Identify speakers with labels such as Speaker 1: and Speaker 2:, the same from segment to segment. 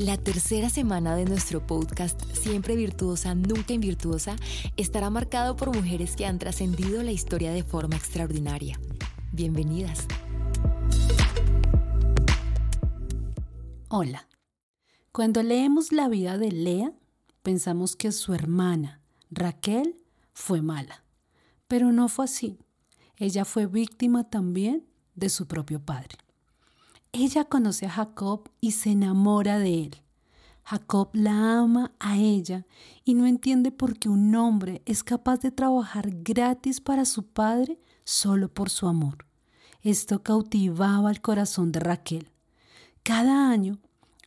Speaker 1: La tercera semana de nuestro podcast, Siempre Virtuosa, Nunca Invirtuosa, estará marcado por mujeres que han trascendido la historia de forma extraordinaria. Bienvenidas.
Speaker 2: Hola. Cuando leemos la vida de Lea, pensamos que su hermana, Raquel, fue mala. Pero no fue así. Ella fue víctima también de su propio padre. Ella conoce a Jacob y se enamora de él. Jacob la ama a ella y no entiende por qué un hombre es capaz de trabajar gratis para su padre solo por su amor. Esto cautivaba el corazón de Raquel. Cada año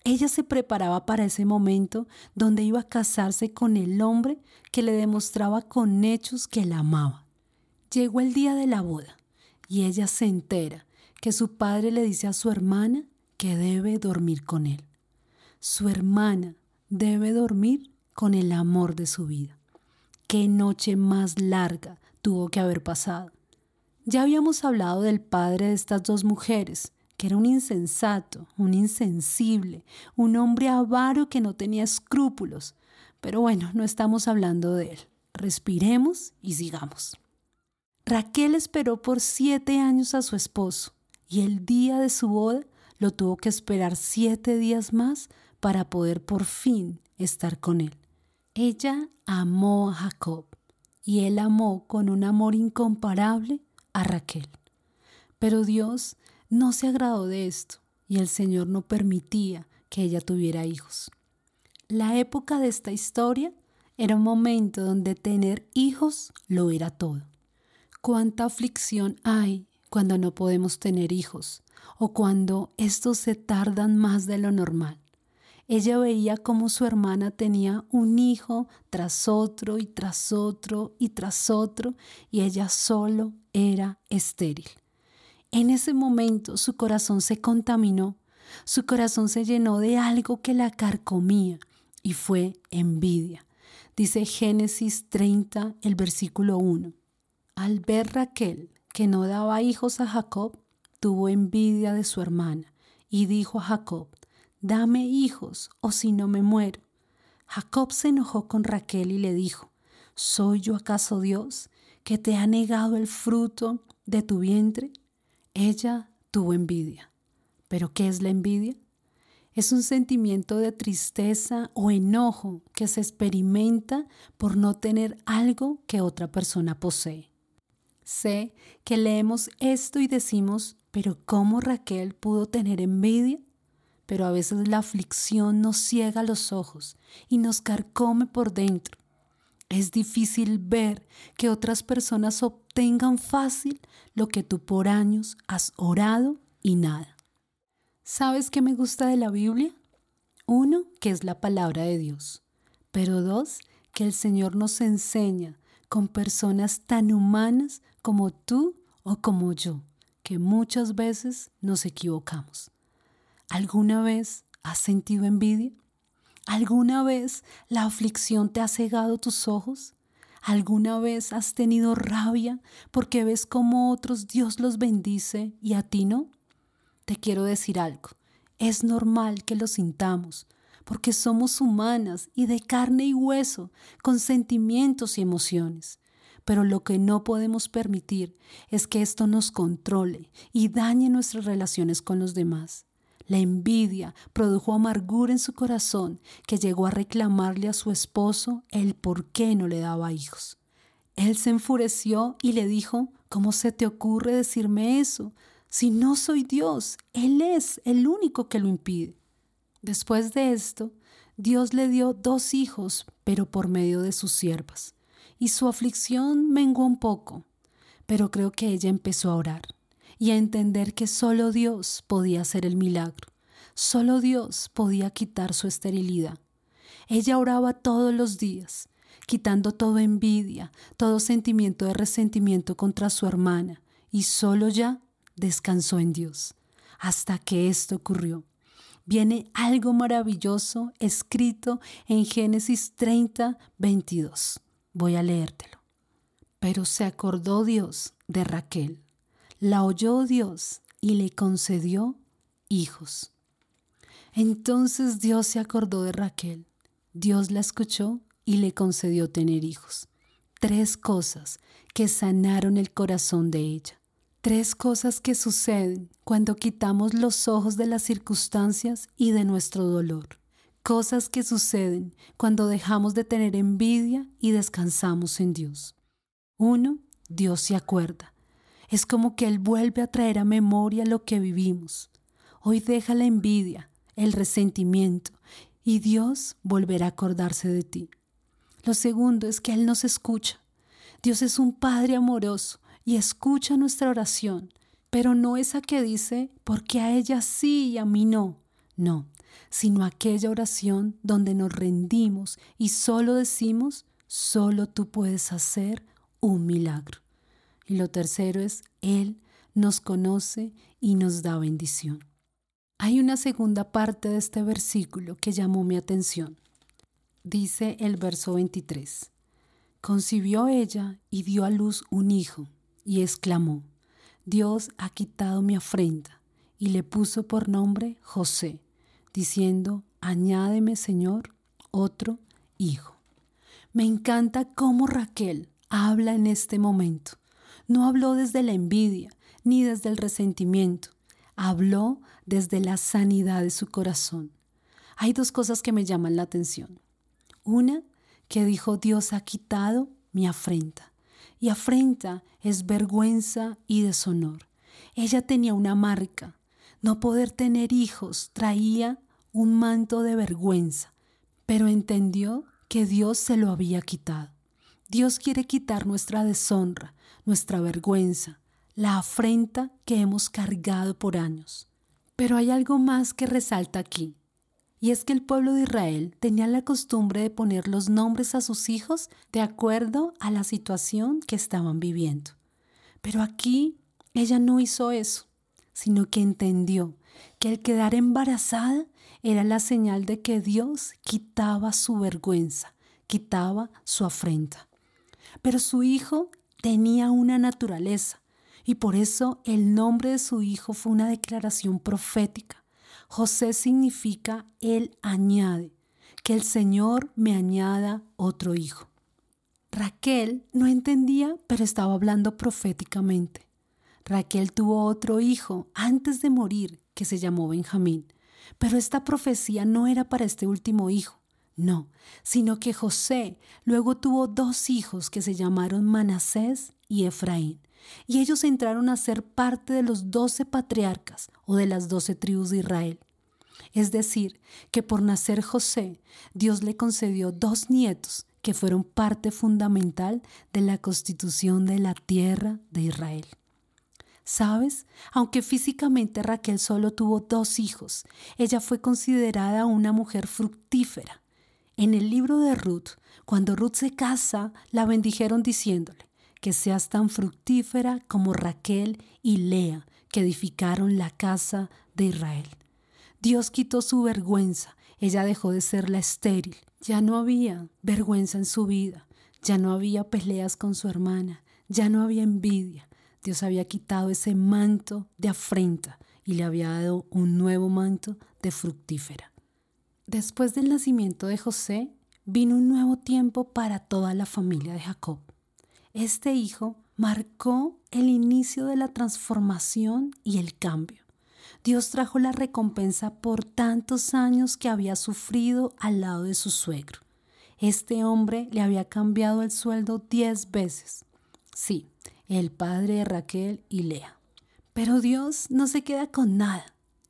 Speaker 2: ella se preparaba para ese momento donde iba a casarse con el hombre que le demostraba con hechos que la amaba. Llegó el día de la boda y ella se entera que su padre le dice a su hermana que debe dormir con él. Su hermana debe dormir con el amor de su vida. Qué noche más larga tuvo que haber pasado. Ya habíamos hablado del padre de estas dos mujeres, que era un insensato, un insensible, un hombre avaro que no tenía escrúpulos. Pero bueno, no estamos hablando de él. Respiremos y sigamos. Raquel esperó por siete años a su esposo y el día de su boda lo tuvo que esperar siete días más para poder por fin estar con él. Ella amó a Jacob y él amó con un amor incomparable a Raquel. Pero Dios no se agradó de esto y el Señor no permitía que ella tuviera hijos. La época de esta historia era un momento donde tener hijos lo era todo. Cuánta aflicción hay cuando no podemos tener hijos o cuando estos se tardan más de lo normal. Ella veía cómo su hermana tenía un hijo tras otro y tras otro y tras otro y ella solo era estéril. En ese momento su corazón se contaminó, su corazón se llenó de algo que la carcomía y fue envidia. Dice Génesis 30, el versículo 1. Al ver Raquel que no daba hijos a Jacob, tuvo envidia de su hermana y dijo a Jacob, dame hijos o si no me muero. Jacob se enojó con Raquel y le dijo, ¿soy yo acaso Dios que te ha negado el fruto de tu vientre? Ella tuvo envidia. ¿Pero qué es la envidia? Es un sentimiento de tristeza o enojo que se experimenta por no tener algo que otra persona posee. Sé que leemos esto y decimos, pero ¿cómo Raquel pudo tener envidia? Pero a veces la aflicción nos ciega los ojos y nos carcome por dentro. Es difícil ver que otras personas obtengan fácil lo que tú por años has orado y nada. ¿Sabes qué me gusta de la Biblia? Uno, que es la palabra de Dios. Pero dos, que el Señor nos enseña con personas tan humanas como tú o como yo, que muchas veces nos equivocamos. ¿Alguna vez has sentido envidia? ¿Alguna vez la aflicción te ha cegado tus ojos? ¿Alguna vez has tenido rabia porque ves cómo otros Dios los bendice y a ti no? Te quiero decir algo. Es normal que lo sintamos, porque somos humanas y de carne y hueso, con sentimientos y emociones. Pero lo que no podemos permitir es que esto nos controle y dañe nuestras relaciones con los demás. La envidia produjo amargura en su corazón que llegó a reclamarle a su esposo el por qué no le daba hijos. Él se enfureció y le dijo, ¿cómo se te ocurre decirme eso? Si no soy Dios, Él es el único que lo impide. Después de esto, Dios le dio dos hijos, pero por medio de sus siervas y su aflicción menguó un poco, pero creo que ella empezó a orar y a entender que solo Dios podía hacer el milagro, solo Dios podía quitar su esterilidad. Ella oraba todos los días, quitando toda envidia, todo sentimiento de resentimiento contra su hermana, y solo ya descansó en Dios, hasta que esto ocurrió. Viene algo maravilloso escrito en Génesis 30, 22. Voy a leértelo. Pero se acordó Dios de Raquel, la oyó Dios y le concedió hijos. Entonces Dios se acordó de Raquel. Dios la escuchó y le concedió tener hijos. Tres cosas que sanaron el corazón de ella. Tres cosas que suceden cuando quitamos los ojos de las circunstancias y de nuestro dolor. Cosas que suceden cuando dejamos de tener envidia y descansamos en Dios. Uno, Dios se acuerda. Es como que Él vuelve a traer a memoria lo que vivimos. Hoy deja la envidia, el resentimiento, y Dios volverá a acordarse de ti. Lo segundo es que Él nos escucha. Dios es un Padre amoroso y escucha nuestra oración, pero no esa que dice, porque a ella sí y a mí no. No, sino aquella oración donde nos rendimos y solo decimos, solo tú puedes hacer un milagro. Y lo tercero es, Él nos conoce y nos da bendición. Hay una segunda parte de este versículo que llamó mi atención. Dice el verso 23. Concibió ella y dio a luz un hijo, y exclamó, Dios ha quitado mi afrenta, y le puso por nombre José, diciendo, añádeme, Señor, otro hijo. Me encanta cómo Raquel habla en este momento. No habló desde la envidia ni desde el resentimiento, habló desde la sanidad de su corazón. Hay dos cosas que me llaman la atención. Una, que dijo Dios ha quitado mi afrenta. Y afrenta es vergüenza y deshonor. Ella tenía una marca. No poder tener hijos traía un manto de vergüenza, pero entendió que Dios se lo había quitado. Dios quiere quitar nuestra deshonra, nuestra vergüenza, la afrenta que hemos cargado por años. Pero hay algo más que resalta aquí, y es que el pueblo de Israel tenía la costumbre de poner los nombres a sus hijos de acuerdo a la situación que estaban viviendo. Pero aquí ella no hizo eso, sino que entendió que el quedar embarazada era la señal de que Dios quitaba su vergüenza, quitaba su afrenta. Pero su hijo tenía una naturaleza, y por eso el nombre de su hijo fue una declaración profética. José significa Él añade, que el Señor me añada otro hijo. Raquel no entendía, pero estaba hablando proféticamente. Raquel tuvo otro hijo antes de morir que se llamó Benjamín, pero esta profecía no era para este último hijo, no, sino que José luego tuvo dos hijos que se llamaron Manasés y Efraín, y ellos entraron a ser parte de los doce patriarcas o de las doce tribus de Israel. Es decir, que por nacer José, Dios le concedió dos nietos que fueron parte fundamental de la constitución de la tierra de Israel. ¿Sabes? Aunque físicamente Raquel solo tuvo dos hijos, ella fue considerada una mujer fructífera. En el libro de Ruth, cuando Ruth se casa, la bendijeron diciéndole, que seas tan fructífera como Raquel y Lea, que edificaron la casa de Israel. Dios quitó su vergüenza, ella dejó de ser la estéril, ya no había vergüenza en su vida, ya no había peleas con su hermana, ya no había envidia. Dios había quitado ese manto de afrenta y le había dado un nuevo manto de fructífera. Después del nacimiento de José, vino un nuevo tiempo para toda la familia de Jacob. Este hijo marcó el inicio de la transformación y el cambio. Dios trajo la recompensa por tantos años que había sufrido al lado de su suegro. Este hombre le había cambiado el sueldo diez veces. Sí, el padre de Raquel y Lea. Pero Dios no se queda con nada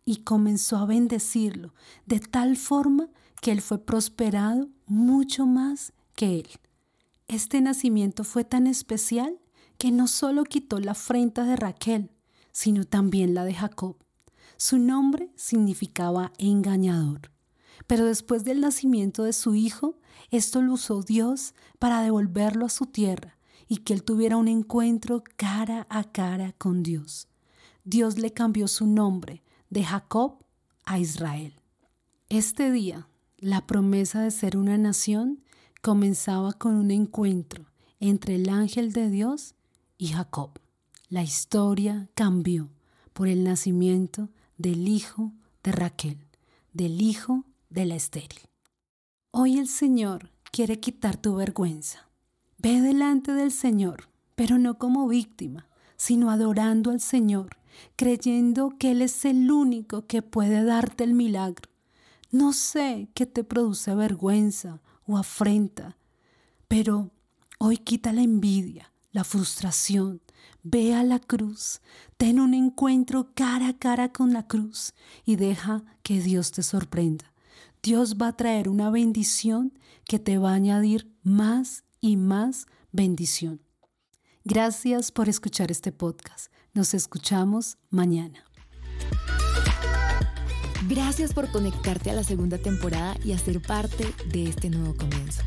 Speaker 2: y comenzó a bendecirlo de tal forma que él fue prosperado mucho más que él. Este nacimiento fue tan especial que no solo quitó la afrenta de Raquel, sino también la de Jacob. Su nombre significaba engañador. Pero después del nacimiento de su hijo, esto lo usó Dios para devolverlo a su tierra y que él tuviera un encuentro cara a cara con Dios. Dios le cambió su nombre de Jacob a Israel. Este día, la promesa de ser una nación comenzaba con un encuentro entre el ángel de Dios y Jacob. La historia cambió por el nacimiento del hijo de Raquel, del hijo de la estéril. Hoy el Señor quiere quitar tu vergüenza. Ve delante del Señor, pero no como víctima, sino adorando al Señor, creyendo que Él es el único que puede darte el milagro. No sé qué te produce vergüenza o afrenta, pero hoy quita la envidia, la frustración, ve a la cruz, ten un encuentro cara a cara con la cruz y deja que Dios te sorprenda. Dios va a traer una bendición que te va a añadir más y más bendición. Gracias por escuchar este podcast. Nos escuchamos mañana.
Speaker 1: Gracias por conectarte a la segunda temporada y a ser parte de este nuevo comienzo.